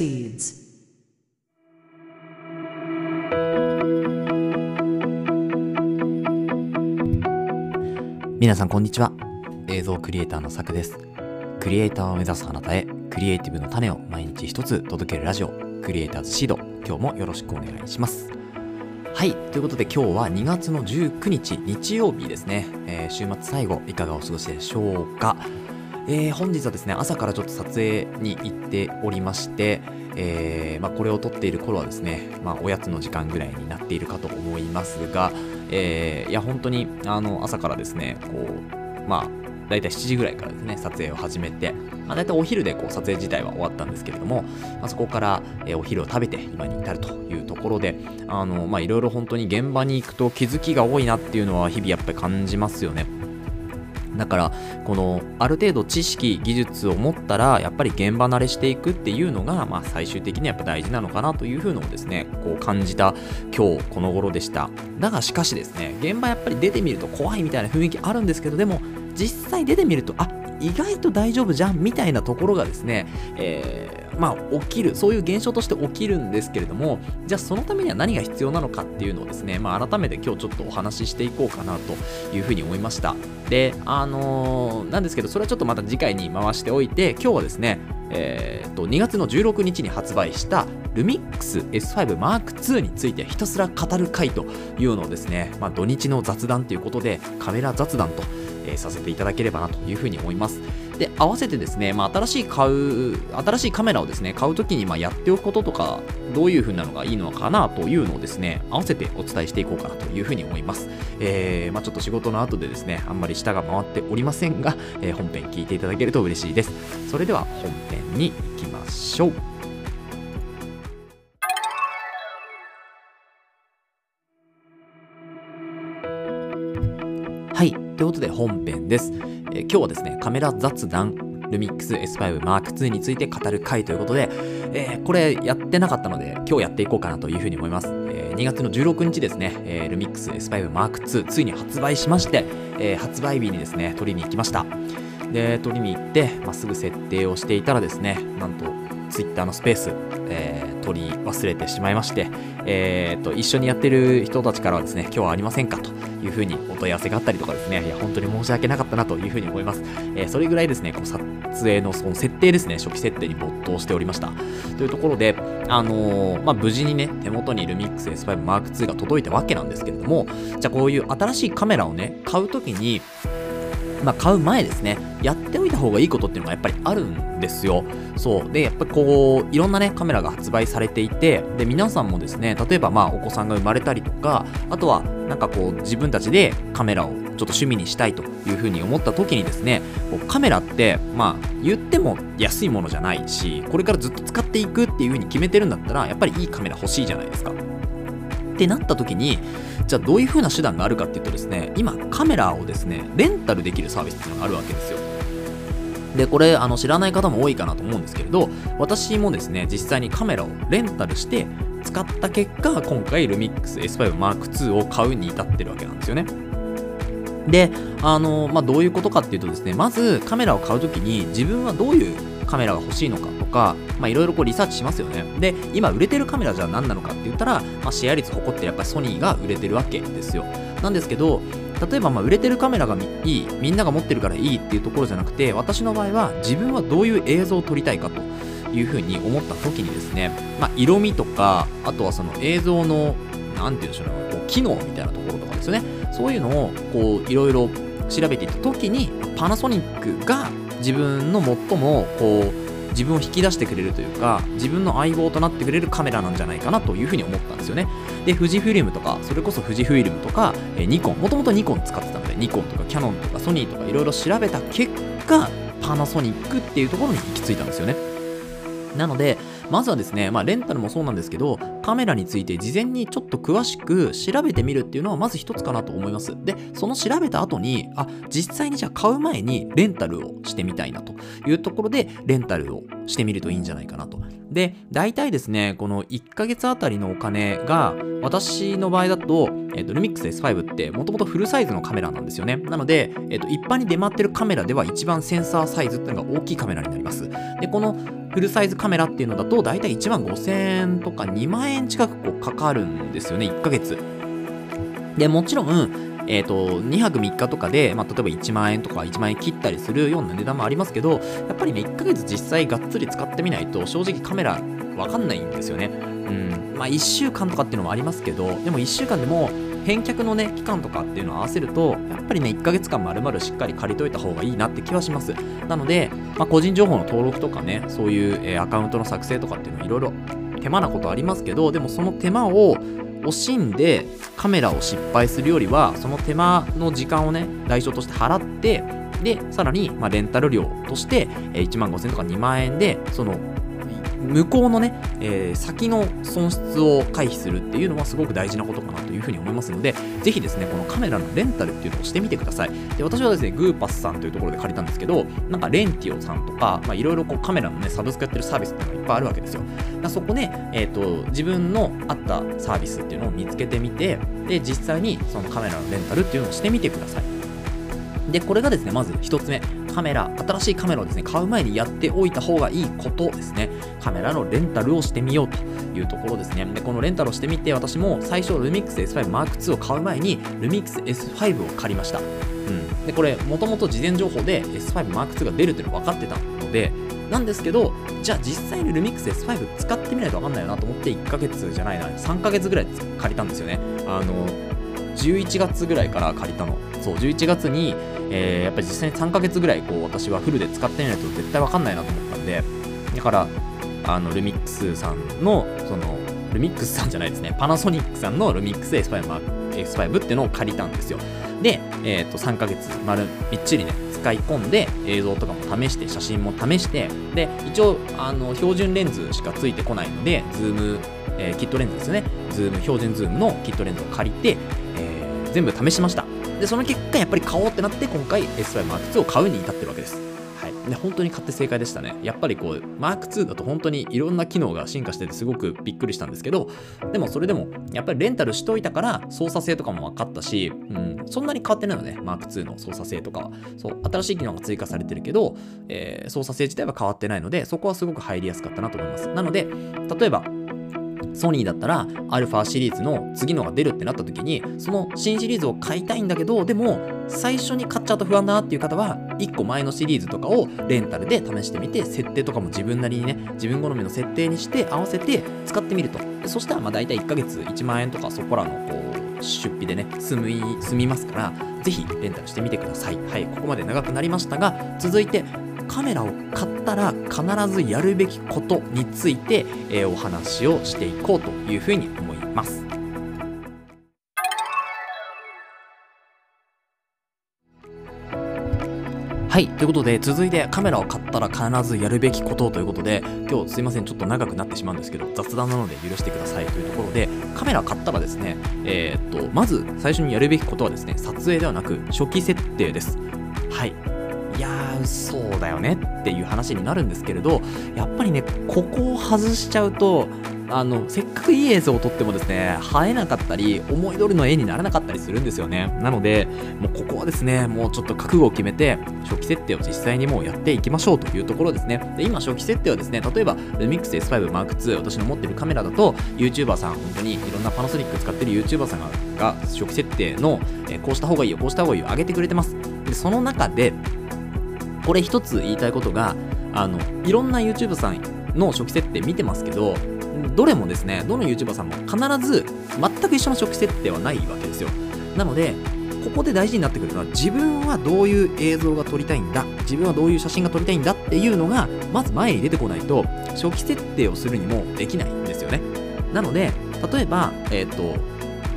proceeds. 皆さんこんにちは。映像クリエイターのさくです。クリエイターを目指すあなたへクリエイティブの種を毎日一つ届けるラジオクリエイターズシード。今日もよろしくお願いします。はい。ということで今日は2月の19日日曜日ですね、えー週末最後いかがお過ごしでしょうか。えー本日はですね朝からちょっと撮影に行っておりまして、えーまあ、これを撮っている頃はですね、まあ、おやつの時間ぐらいになっているかと思いますが、えーいや本当にあの朝からですねこうまあ大体7時ぐらいからですね撮影を始めて、まあ、大体お昼でこう撮影自体は終わったんですけれども、まあ、そこから、えお昼を食べて今に至るというところであのまあいろいろ本当に現場に行くと気づきが多いなっていうのは日々やっぱり感じますよね。だからこのある程度知識技術を持ったらやっぱり現場慣れしていくっていうのが、まあ、最終的にはやっぱ大事なのかなというふうのをですねこう感じた今日この頃でした。だがしかしですね現場やっぱり出てみると怖いみたいな雰囲気あるんですけどでも実際出てみるとあ意外と大丈夫じゃんみたいなところがですね、えーまあ起きる。そういう現象として起きるんですけれどもじゃあそのためには何が必要なのかっていうのをですね、まあ、改めて今日ちょっとお話ししていこうかなというふうに思いました。であのーなんですけどそれはちょっとまた次回に回しておいて今日はですねえー、と2月の16日に発売したルミックス S5 Mark II についてひたすら語る回というのをですね、まあ、土日の雑談ということでカメラ雑談と、えーさせていただければなというふうに思います。で合わせてですね、まあ、新しい買う新しいカメラをですね買うときにまあやっておくこととかどういうふうなのがいいのかなというのをですね合わせてお伝えしていこうかなというふうに思います、えーまあ、ちょっと仕事の後でですねあんまり舌が回っておりませんが、えー本編聞いていただけると嬉しいです。それでは本編に行きましょう。はい。ということで本編です。えー今日はですね、カメラ雑談、ルミックス S5 Mark II について語る回ということで、えーこれやってなかったので、今日やっていこうかなというふうに思います。えー2月の16日ですね、えールミックス S5 Mark II ついに発売しまして、えー発売日にですね、取りに行きました。で、取りに行って、まあ、すぐ設定をしていたらですね、なんと Twitter のスペース、えー取り忘れてしまいまして、えーと一緒にやってる人たちからはですね、今日はありませんかというふうにお問い合わせがあったりとかですね、いや、本当に申し訳なかったなというふうに思います。えーそれぐらいですね、こう撮影のその設定ですね、初期設定に没頭しておりました。というところで、あのーまあ、無事にね、手元にルミックス S5 Mark II が届いたわけなんですけれども、じゃあこういう新しいカメラをね、買うときに、まあ、買う前ですね、やっておいた方がいいことっていうのがやっぱりあるんですよ。そう。で、やっぱりこう、いろんなね、カメラが発売されていて、で、皆さんもですね、例えばまあ、お子さんが生まれたりとか、あとは、なんかこう、自分たちでカメラをちょっと趣味にしたいというふうに思った時にですね、カメラって、まあ、言っても安いものじゃないし、これからずっと使っていくっていうふうに決めてるんだったら、やっぱりいいカメラ欲しいじゃないですか。ってなった時にじゃあどういう風な手段があるかっていうとですね今カメラをですねレンタルできるサービスっていうのがあるわけですよでこれあの知らない方も多いかなと思うんですけれど私もですね実際にカメラをレンタルして使った結果今回ルミックス S5M2 を買うに至ってるわけなんですよね。であの、まあ、どういうことかっていうとですねまずカメラを買うときに自分はどういうカメラが欲しいのかとかまあいろいろリサーチしますよね。で今売れてるカメラじゃ何なのかって言ったら、まあ、シェア率誇ってるやっぱりソニーが売れてるわけですよ。なんですけど例えばま売れてるカメラがいいみんなが持ってるからいいっていうところじゃなくて私の場合は自分はどういう映像を撮りたいかと。いうふうに思った時にですね、まあ、色味とかあとはその映像のなんて言うんでしょうねこう機能みたいなところとかですね。そういうのをこういろいろ調べていった時にパナソニックが自分の最もこう自分を引き出してくれるというか自分の相棒となってくれるカメラなんじゃないかなというふうに思ったんですよね。で富士フィルムとかそれこそ富士フィルムとか、えニコンもともとニコン使ってたのでニコンとかキャノンとかソニーとかいろいろ調べた結果パナソニックっていうところに行き着いたんですよね。なので、まずはですね、まあ、レンタルもそうなんですけど、カメラについて事前にちょっと詳しく調べてみるっていうのはまず一つかなと思います。で、その調べた後に、あ、実際にじゃあ買う前にレンタルをしてみたいなというところで、レンタルをしてみるといいんじゃないかなと。で、大体ですね、この1ヶ月あたりのお金が、私の場合だと、えっ、と、ルミックス S5 ってもともとフルサイズのカメラなんですよね。なので、えっ、と、一般に出回ってるカメラでは一番センサーサイズっていうのが大きいカメラになります。で、このフルサイズカメラっていうのだと大体1万5000円とか2万円近くこうかかるんですよね1ヶ月でもちろんえーと、2泊3日とかで、まあ、例えば1万円とか1万円切ったりするような値段もありますけどやっぱりね1ヶ月実際がっつり使ってみないと正直カメラわかんないんですよね。うん。まあ1週間とかっていうのもありますけどでも1週間でも返却のね期間とかっていうのを合わせるとやっぱりね1ヶ月間丸々しっかり借りといた方がいいなって気はします。なので、まあ、個人情報の登録とかねそういう、えー、アカウントの作成とかっていうのはいろいろ手間なことありますけどでもその手間を惜しんでカメラを失敗するよりはその手間の時間をね代償として払ってでさらに、ま、レンタル料として1万5000とか2万円でその向こうのね、えー、先の損失を回避するっていうのはすごく大事なことかなというふうに思いますので、ぜひですね、このカメラのレンタルっていうのをしてみてください。で、私はですね、グーパスさんというところで借りたんですけど、なんかレンティオさんとか、まあ、いろいろこうカメラのね、サブスクやってるサービスっていうのがいっぱいあるわけですよ。だそこで、えっ、ー、と、自分の合ったサービスっていうのを見つけてみて、で、実際にそのカメラのレンタルっていうのをしてみてください。で、これがですね、まず1つ目。カメラ、新しいカメラをですね、買う前にやっておいた方がいいことですね。カメラのレンタルをしてみようというところですね。で、このレンタルをしてみて、私も最初、ルミックス S5 Mark II を買う前に、ルミックス S5 を借りました。うん。で、これ、もともと事前情報で S5 Mark II が出るっていうの分かってたので、なんですけど、じゃあ実際にルミックス S5 使ってみないと分かんないよなと思って1ヶ月じゃないな、3ヶ月ぐらい借りたんですよね。あの、11月ぐらいから借りたの。そう、11月に、えー、やっぱり実際に3ヶ月ぐらいこう私はフルで使ってみないと絶対わかんないなと思ったんで、だから、あの、 LUMIX さんの、その、 LUMIX さんじゃないですね、パナソニックさんのルミックス S5, S5 っていうのを借りたんですよ。で、え、ー、と、3ヶ月丸みっちりね、使い込んで映像とかも試して、写真も試して、で、一応、あの、標準レンズしかついてこないので、ズーム、えー、キットレンズですね、ズーム、標準ズームのキットレンズを借りて、全部試しました。で、その結果、やっぱり買おうってなって、今回 S5 Mark II を買うに至ってるわけです。はい。で、本当に買って正解でしたね。やっぱりこう、Mark II だと本当にいろんな機能が進化しててすごくびっくりしたんですけど、でもそれでも、やっぱりレンタルしといたから操作性とかも分かったし、うん、そんなに変わってないのね、Mark II の操作性とかは。そう、新しい機能が追加されてるけど、えー、操作性自体は変わってないので、そこはすごく入りやすかったなと思います。なので、例えば、ソニーだったら、アルファシリーズの次のが出るってなった時に、その新シリーズを買いたいんだけど、でも、最初に買っちゃうと不安だなっていう方は、1個前のシリーズとかをレンタルで試してみて、設定とかも自分なりにね、自分好みの設定にして合わせて使ってみると。そしたら、まあ大体1ヶ月1万円とかそこらのこう出費でね、済み、済みますから、ぜひレンタルしてみてください。はい、ここまで長くなりましたが、続いて、カメラを買ったら必ずやるべきことについて、えー、お話をしていこうというふうに思います。はい。ということで、続いてカメラを買ったら必ずやるべきことということで、今日すいません、ちょっと長くなってしまうんですけど、雑談なので許してくださいというところで、カメラ買ったらですね、えー、っと、まず最初にやるべきことはですね、撮影ではなく初期設定です。はい。そうだよねっていう話になるんですけれど、やっぱりね、ここを外しちゃうと、あの、せっかくいい映像を撮ってもですね、映えなかったり、思い通りの絵にならなかったりするんですよね。なので、もうここはですね、もうちょっと覚悟を決めて、初期設定を実際にもうやっていきましょうというところですね。で、今初期設定はですね、例えば、Lumix S5 Mark II、私の持ってるカメラだと、YouTuber さん、本当にいろんなパナソニック使ってる YouTuber さんが、初期設定の、えこうした方がいいよ、こうした方がいいよ、上げてくれてます。で、その中で、これ一つ言いたいことが、あの、いろんな YouTube さんの初期設定見てますけど、どれもですね、どの YouTuber さんも必ず全く一緒の初期設定はないわけですよ。なので、ここで大事になってくるのは自分はどういう映像が撮りたいんだ自分はどういう写真が撮りたいんだっていうのがまず前に出てこないと初期設定をするにもできないんですよねなので例えば、えっ、ー、と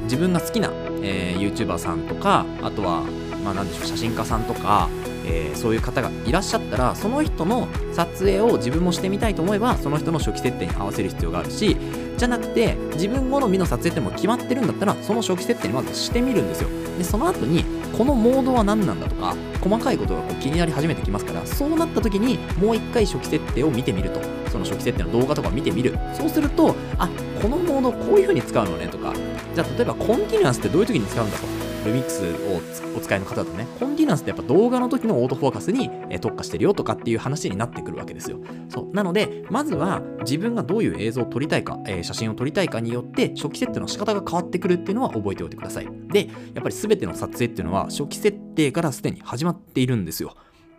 自分が好きな、えー、YouTuber さんとかあとはまあ何でしょう写真家さんとかえー、そういう方がいらっしゃったらその人の撮影を自分もしてみたいと思えばその人の初期設定に合わせる必要があるしじゃなくて自分好みの撮影っても決まってるんだったらその初期設定にまずしてみるんですよ。でその後にこのモードは何なんだとか細かいことがこう気になり始めてきますからそうなった時にもう一回初期設定を見てみると。その初期設定の動画とか見てみる。そうするとあこのモードこういう風に使うのねとか。じゃあ例えばコンティニュアンスってどういう時に使うんだと。ルミックスをお使いの方だとね、コンディナンスってやっぱ動画の時のオートフォーカスに特化してるよとかっていう話になってくるわけですよ。そう。なので、まずは自分がどういう映像を撮りたいか、え、写真を撮りたいかによって初期設定の仕方が変わってくるっていうのは覚えておいてください。で、やっぱり全ての撮影っていうのは初期設定からすでに始まっているんですよ。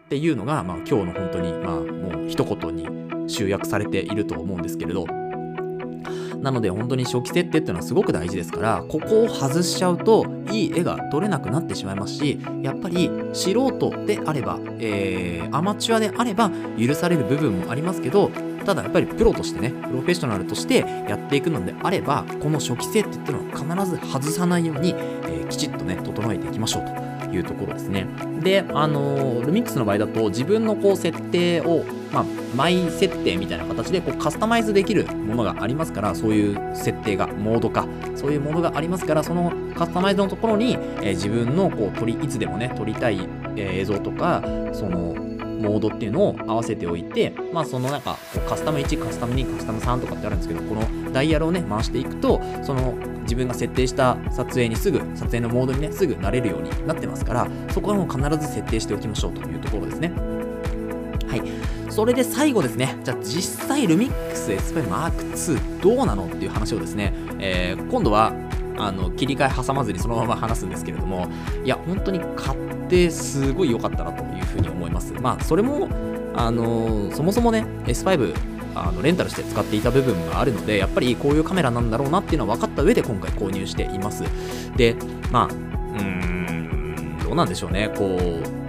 っていうのが、まあ、今日の本当に、まあ、もう一言に集約されていると思うんですけれど、なので本当に初期設定っていうのはすごく大事ですからここを外しちゃうといい絵が撮れなくなってしまいますしやっぱり素人であれば、えー、アマチュアであれば許される部分もありますけどただやっぱりプロとしてねプロフェッショナルとしてやっていくのであればこの初期設定っていうのは必ず外さないように、えー、きちっとね整えていきましょうというところですね。で、あのルミックスの場合だと自分のこう設定を、まあ、マイ設定みたいな形でこうカスタマイズできるものがありますから、そういう設定が、モードか、そういうものがありますから、そのカスタマイズのところに、えー、自分のこう撮り、いつでもね、撮りたい、えー、映像とか、その、モードっていうのを合わせておいて、まあそのなんかカスタム1、カスタム2、カスタム3とかってあるんですけど、このダイヤルをね、回していくと、その自分が設定した撮影にすぐ、撮影のモードにね、すぐ慣れるようになってますから、そこはもう必ず設定しておきましょうというところですね。それで最後ですね、じゃあ実際ルミックス S5 Mark II どうなのっていう話をですね、えー、今度はあの切り替え挟まずにそのまま話すんですけれども、いや、本当に買ってすごい良かったなというふうに思います。まあ、それも、あのー、そもそもね、S5 あのレンタルして使っていた部分があるのでやっぱりこういうカメラなんだろうなっていうのは分かった上で今回購入しています。でまあうーんどうなんでしょうね。こう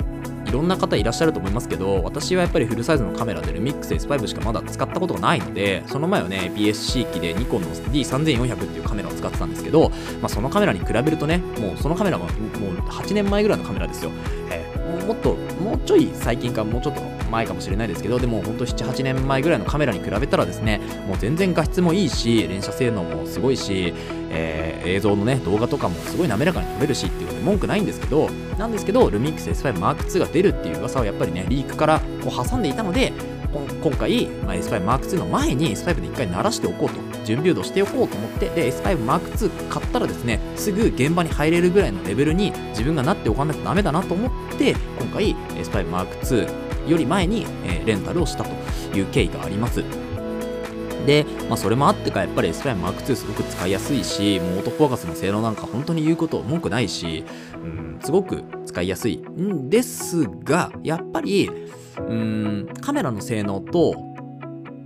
ろんな方いらっしゃると思いますけど私はやっぱりフルサイズのカメラでルミックス S5 しかまだ使ったことがないのでその前はね PSC 機でニコンの D3400 っていうカメラを使ってたんですけど、まあ、そのカメラに比べるとねもうそのカメラはもう8年前ぐらいのカメラですよ、えー、もっともうちょい最近かもうちょっと前かもしれないですけどでも本当7、8年前ぐらいのカメラに比べたらですねもう全然画質もいいし連写性能もすごいし、えー、映像のね動画とかもすごい滑らかに撮れるしっていうので文句ないんですけどなんですけどルミックス S5 Mark II が出るっていう噂はやっぱりねリークからこう挟んでいたので今回、まあ、S5 Mark II の前に S5 で一回鳴らしておこうと準備度しておこうと思ってで S5 Mark II 買ったらですねすぐ現場に入れるぐらいのレベルに自分がなっておかないとダメだなと思って今回 S5 Mark II より前に、えー、レンタルをしたという経緯があります。で、まあ、それもあってか、やっぱり S プライム Mark II すごく使いやすいし、もうオートフォーカスの性能なんか本当に言うこと文句ないし、うん、すごく使いやすいんですが、やっぱり、うん、カメラの性能と、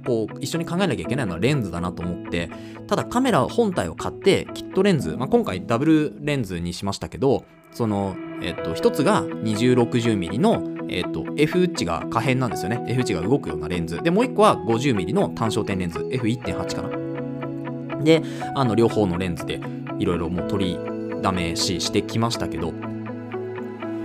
こう、一緒に考えなきゃいけないのはレンズだなと思って、ただカメラ本体を買って、キットレンズ、まあ、今回ダブルレンズにしましたけど、その、えっと、一つが 2060mm の、えっと、F 値が可変なんですよね。F 値が動くようなレンズ。で、もう一個は 50mm の単焦点レンズ。F1.8 かな。で、あの、両方のレンズでいろいろもう取りだめししてきましたけど、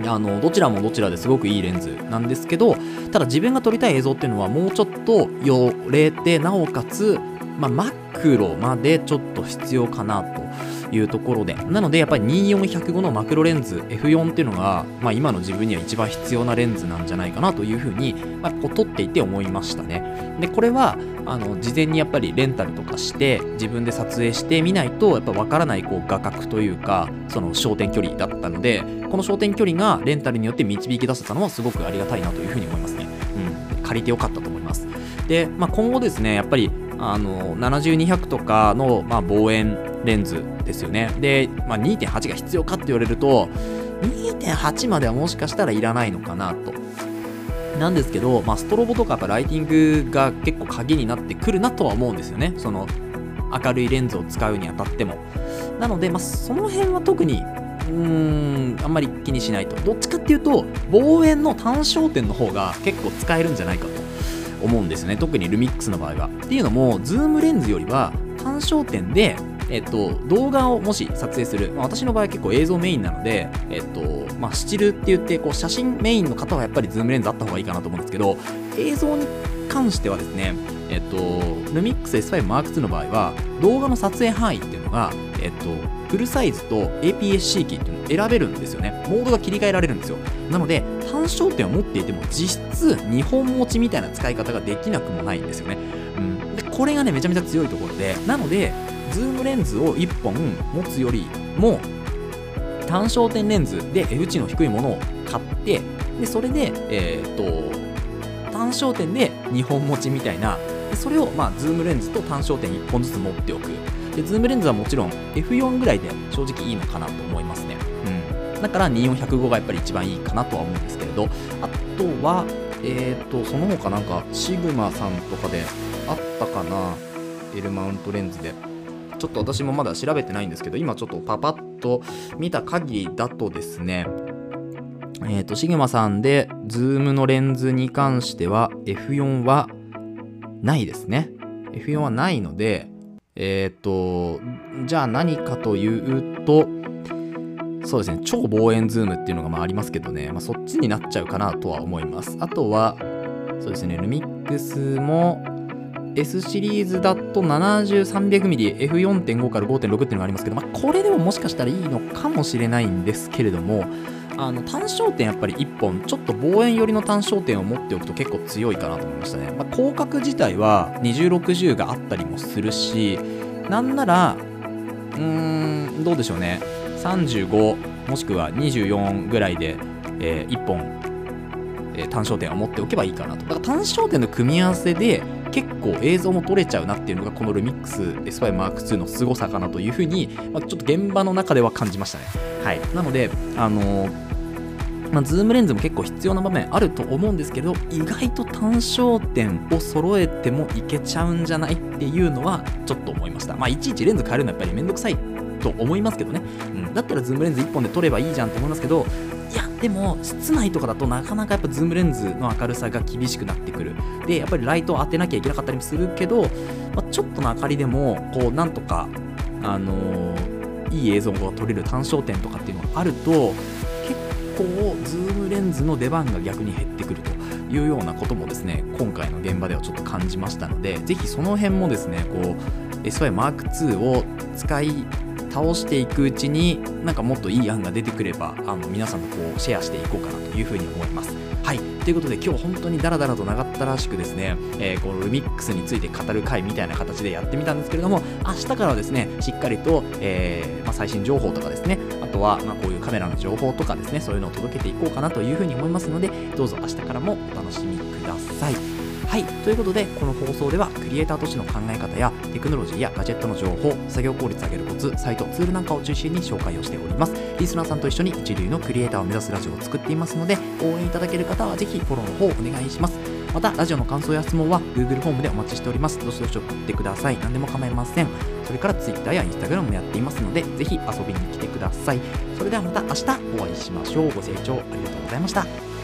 あのどちらもどちらですごくいいレンズなんですけどただ自分が撮りたい映像っていうのはもうちょっと寄れてなおかつ、まあ、マクロまでちょっと必要かなというところで。なのでやっぱり24105のマクロレンズ F4 っていうのが、まあ、今の自分には一番必要なレンズなんじゃないかなというふうに、まあ、こう撮っていて思いましたね。でこれはあの事前にやっぱりレンタルとかして自分で撮影してみないとやっぱ分からないこう画角というかその焦点距離だったのでこの焦点距離がレンタルによって導き出せたのはすごくありがたいなというふうに思いますね、うん、借りてよかったと思います。で、まあ、今後ですねやっぱりあの7200とかの、まあ、望遠レンズですよね。で、まあ、2.8が必要かって言われると2.8まではもしかしたらいらないのかなと。なんですけど、まあ、ストロボとかやっぱライティングが結構鍵になってくるなとは思うんですよね。その明るいレンズを使うにあたっても。なので、まあ、その辺は特にうーんあんまり気にしないと。どっちかっていうと望遠の単焦点の方が結構使えるんじゃないかと。思うんですね。特に LUMIX の場合は。っていうのもズームレンズよりは単焦点でえっと、動画をもし撮影する、まあ、私の場合結構映像メインなので、えっと、まあ、スチルって言って、こう、写真メインの方はやっぱりズームレンズあった方がいいかなと思うんですけど、映像に関してはですね、えっと、 LUMIX S5 Mark II の場合は、動画の撮影範囲っていうのが、えっと、フルサイズと APS-C キーっていうのを選べるんですよね。モードが切り替えられるんですよ。なので、単焦点を持っていても、実質2本持ちみたいな使い方ができなくもないんですよね。うん。で、これがね、めちゃめちゃ強いところで、なので、ズームレンズを1本持つよりも単焦点レンズで F 値の低いものを買ってでそれで、えー、と単焦点で2本持ちみたいなそれを、まあ、ズームレンズと単焦点1本ずつ持っておく。でズームレンズはもちろん F4 ぐらいで正直いいのかなと思いますね、うん、だから24105がやっぱり一番いいかなとは思うんですけれど。あとはえっ、とその他なんかシグマさんとかであったかな。L マウントレンズで。ちょっと私もまだ調べてないんですけど今ちょっとパパッと見た限りだとですねえっ、ー、と、シグマさんで、ズームのレンズに関しては、F4 はないですね。F4 はないので、えっ、ー、と、じゃあ何かというと、そうですね、超望遠ズームっていうのがまあありますけどね、まあ、そっちになっちゃうかなとは思います。あとは、そうですね、ルミックスも S シリーズだと 7300mmF4.5 から5.6っていうのがありますけど、まあ、これでももしかしたらいいのかもしれないんですけれども、あの単焦点やっぱり1本ちょっと望遠寄りの単焦点を持っておくと結構強いかなと思いましたね、まあ、広角自体は2060があったりもするしなんならうーんどうでしょうね。35もしくは24ぐらいで、えー、1本、えー、単焦点を持っておけばいいかなと。だから単焦点の組み合わせで結構映像も撮れちゃうなっていうのがこのルミックス S5M2 の凄さかなというふうに、まあ、ちょっと現場の中では感じましたね。はい。なのであのーまあ、ズームレンズも結構必要な場面あると思うんですけど意外と単焦点を揃えてもいけちゃうんじゃないっていうのはちょっと思いました。まあいちいちレンズ変えるのはやっぱりめんどくさいと思いますけどね、うん、だったらズームレンズ1本で撮ればいいじゃんと思いますけどいやでも室内とかだとなかなかやっぱズームレンズの明るさが厳しくなってくる。でやっぱりライトを当てなきゃいけなかったりもするけど、まあ、ちょっとの明かりでもこうなんとかあのー、いい映像が撮れる単焦点とかっていうのがあると結構ズームレンズの出番が逆に減ってくるというようなこともですね今回の現場ではちょっと感じましたのでぜひその辺もですねこう S5M2 を使い倒していくうちになんかもっといい案が出てくればあの皆さんとこうシェアしていこうかなというふうに思います。はい。ということで今日本当にダラダラと長ったらしくですね、えー、このルミックスについて語る回みたいな形でやってみたんですけれども、明日からはですね、しっかりと、えー、まあ、最新情報とかですね、あとは、まあ、こういうカメラの情報とかですね、そういうのを届けていこうかなというふうに思いますので、どうぞ明日からもお楽しみください。はい。ということで、この放送では、クリエイターとしての考え方や、テクノロジーやガジェットの情報、作業効率上げるコツ、サイト、ツールなんかを中心に紹介をしております。リスナーさんと一緒に一流のクリエイターを目指すラジオを作っていますので、応援いただける方はぜひフォローの方お願いします。また、ラジオの感想や質問は Google フォームでお待ちしております。どしどし送ってください。何でも構いません。それから Twitter や Instagram もやっていますので、ぜひ遊びに来てください。それではまた明日お会いしましょう。ご清聴ありがとうございました。